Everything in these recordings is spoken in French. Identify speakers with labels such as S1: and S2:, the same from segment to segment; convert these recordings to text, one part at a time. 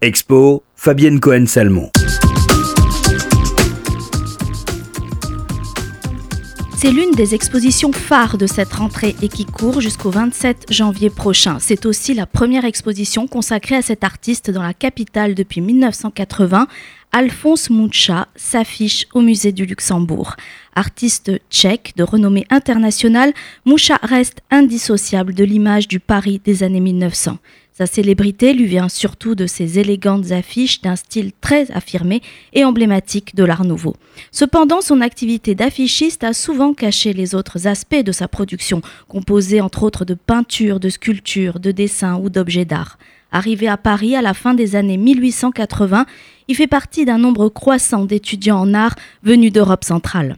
S1: Expo, Fabienne Cohen-Salmon.
S2: C'est l'une des expositions phares de cette rentrée et qui court jusqu'au 27 janvier prochain. C'est aussi la première exposition consacrée à cet artiste dans la capitale depuis 1980. Alphonse Mucha s'affiche au musée du Luxembourg. Artiste tchèque de renommée internationale, Moucha reste indissociable de l'image du Paris des années 1900. Sa célébrité lui vient surtout de ses élégantes affiches d'un style très affirmé et emblématique de l'Art nouveau. Cependant, son activité d'affichiste a souvent caché les autres aspects de sa production, composée entre autres de peintures, de sculptures, de dessins ou d'objets d'art. Arrivé à Paris à la fin des années 1880, il fait partie d'un nombre croissant d'étudiants en art venus d'Europe centrale.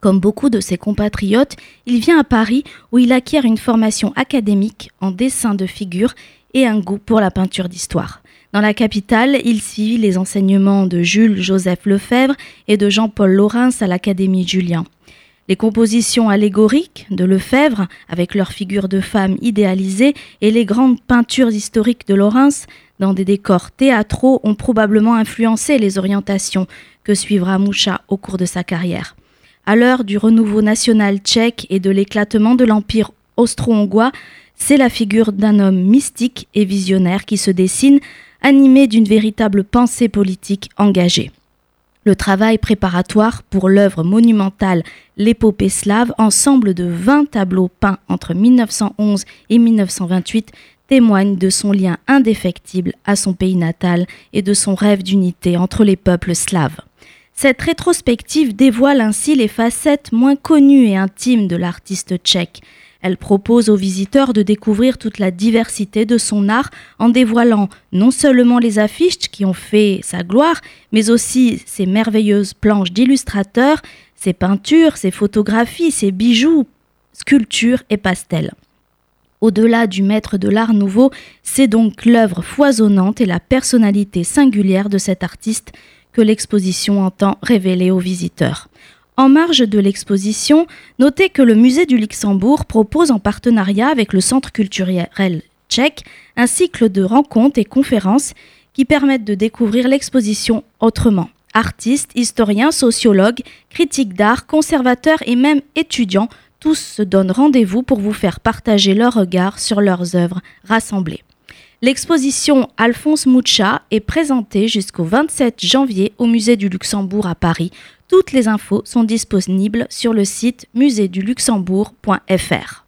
S2: Comme beaucoup de ses compatriotes, il vient à Paris où il acquiert une formation académique en dessin de figures et un goût pour la peinture d'histoire. Dans la capitale, il suit les enseignements de Jules Joseph Lefebvre et de Jean-Paul Laurens à l'Académie Julien. Les compositions allégoriques de Lefebvre, avec leurs figures de femmes idéalisées, et les grandes peintures historiques de Laurens, dans des décors théâtraux, ont probablement influencé les orientations que suivra Moucha au cours de sa carrière. À l'heure du renouveau national tchèque et de l'éclatement de l'Empire austro-hongrois, c'est la figure d'un homme mystique et visionnaire qui se dessine, animé d'une véritable pensée politique engagée. Le travail préparatoire pour l'œuvre monumentale L'épopée slave, ensemble de 20 tableaux peints entre 1911 et 1928, témoigne de son lien indéfectible à son pays natal et de son rêve d'unité entre les peuples slaves. Cette rétrospective dévoile ainsi les facettes moins connues et intimes de l'artiste tchèque, elle propose aux visiteurs de découvrir toute la diversité de son art en dévoilant non seulement les affiches qui ont fait sa gloire, mais aussi ses merveilleuses planches d'illustrateurs, ses peintures, ses photographies, ses bijoux, sculptures et pastels. Au-delà du maître de l'art nouveau, c'est donc l'œuvre foisonnante et la personnalité singulière de cet artiste que l'exposition entend révéler aux visiteurs. En marge de l'exposition, notez que le musée du Luxembourg propose en partenariat avec le Centre culturel tchèque un cycle de rencontres et conférences qui permettent de découvrir l'exposition autrement. Artistes, historiens, sociologues, critiques d'art, conservateurs et même étudiants, tous se donnent rendez-vous pour vous faire partager leur regard sur leurs œuvres rassemblées. L'exposition Alphonse Moucha est présentée jusqu'au 27 janvier au Musée du Luxembourg à Paris. Toutes les infos sont disponibles sur le site muséduluxembourg.fr.